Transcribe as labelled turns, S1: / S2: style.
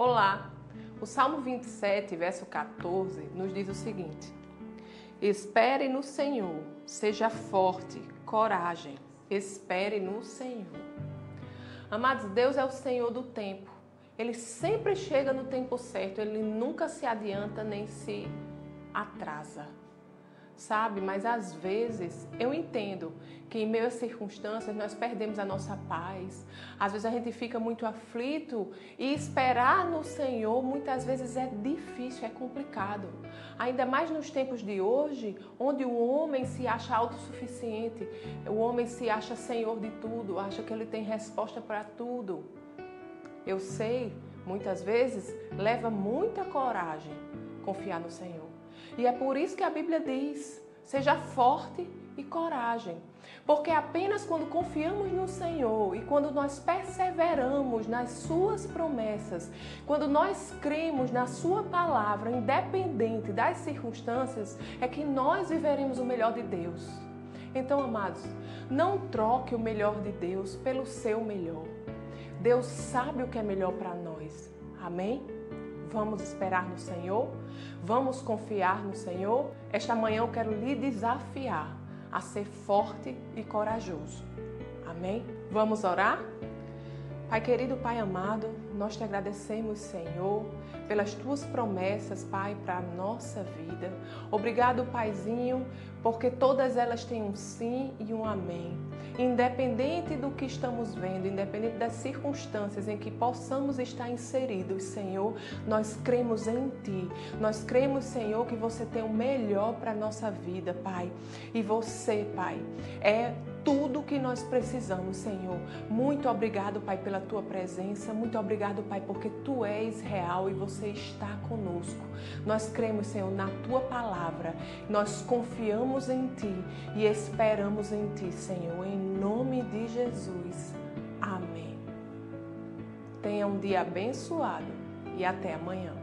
S1: Olá! O Salmo 27, verso 14, nos diz o seguinte: Espere no Senhor, seja forte, coragem, espere no Senhor. Amados, Deus é o Senhor do tempo. Ele sempre chega no tempo certo, ele nunca se adianta nem se atrasa sabe? Mas às vezes eu entendo que em meio circunstâncias nós perdemos a nossa paz. Às vezes a gente fica muito aflito e esperar no Senhor muitas vezes é difícil, é complicado. Ainda mais nos tempos de hoje, onde o homem se acha autossuficiente, o homem se acha senhor de tudo, acha que ele tem resposta para tudo. Eu sei, muitas vezes leva muita coragem confiar no Senhor. E é por isso que a Bíblia diz: seja forte e coragem. Porque apenas quando confiamos no Senhor e quando nós perseveramos nas Suas promessas, quando nós cremos na Sua palavra, independente das circunstâncias, é que nós viveremos o melhor de Deus. Então, amados, não troque o melhor de Deus pelo seu melhor. Deus sabe o que é melhor para nós. Amém? Vamos esperar no Senhor? Vamos confiar no Senhor? Esta manhã eu quero lhe desafiar a ser forte e corajoso. Amém? Vamos orar? Pai querido, Pai amado, nós te agradecemos, Senhor, pelas tuas promessas, Pai, para a nossa vida. Obrigado, Paizinho, porque todas elas têm um sim e um amém. Independente do que estamos vendo, independente das circunstâncias em que possamos estar inseridos, Senhor, nós cremos em Ti. Nós cremos, Senhor, que você tem o melhor para a nossa vida, Pai. E você, Pai, é tudo que nós precisamos, Senhor. Muito obrigado, Pai, pela tua presença. Muito obrigado, Pai, porque tu és real e você está conosco. Nós cremos, Senhor, na tua palavra. Nós confiamos em ti e esperamos em ti, Senhor, em nome de Jesus. Amém. Tenha um dia abençoado e até amanhã.